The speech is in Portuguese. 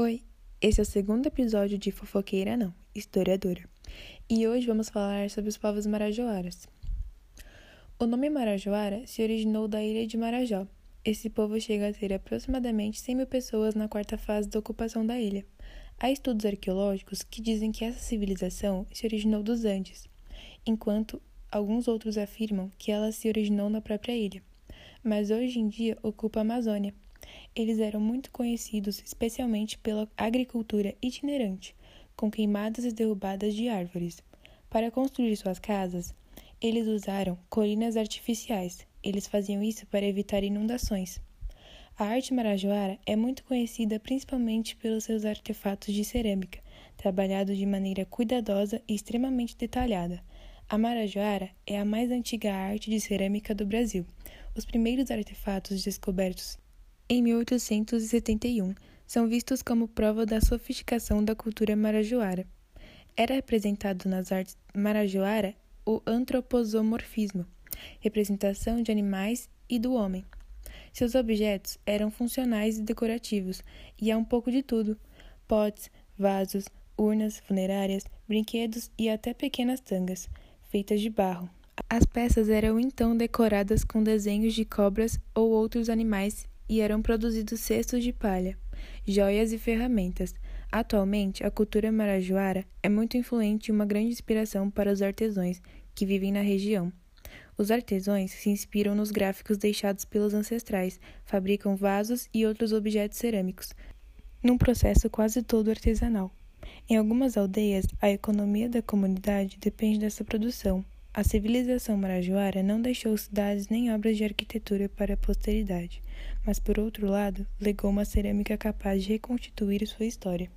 Oi, esse é o segundo episódio de Fofoqueira Não, Historiadora. E hoje vamos falar sobre os povos marajoaras. O nome Marajoara se originou da ilha de Marajó. Esse povo chega a ter aproximadamente 100 mil pessoas na quarta fase da ocupação da ilha. Há estudos arqueológicos que dizem que essa civilização se originou dos Andes, enquanto alguns outros afirmam que ela se originou na própria ilha. Mas hoje em dia ocupa a Amazônia eles eram muito conhecidos especialmente pela agricultura itinerante, com queimadas e derrubadas de árvores. Para construir suas casas, eles usaram colinas artificiais. Eles faziam isso para evitar inundações. A arte marajoara é muito conhecida principalmente pelos seus artefatos de cerâmica, trabalhados de maneira cuidadosa e extremamente detalhada. A marajoara é a mais antiga arte de cerâmica do Brasil. Os primeiros artefatos descobertos em 1871, são vistos como prova da sofisticação da cultura marajoara. Era representado nas artes marajoara o antroposomorfismo, representação de animais e do homem. Seus objetos eram funcionais e decorativos, e há um pouco de tudo: potes, vasos, urnas funerárias, brinquedos e até pequenas tangas, feitas de barro. As peças eram então decoradas com desenhos de cobras ou outros animais e eram produzidos cestos de palha, joias e ferramentas. Atualmente, a cultura marajoara é muito influente e uma grande inspiração para os artesãos que vivem na região. Os artesãos se inspiram nos gráficos deixados pelos ancestrais, fabricam vasos e outros objetos cerâmicos, num processo quase todo artesanal. Em algumas aldeias, a economia da comunidade depende dessa produção. A civilização marajoara não deixou cidades nem obras de arquitetura para a posteridade mas por outro lado, legou uma cerâmica capaz de reconstituir sua história.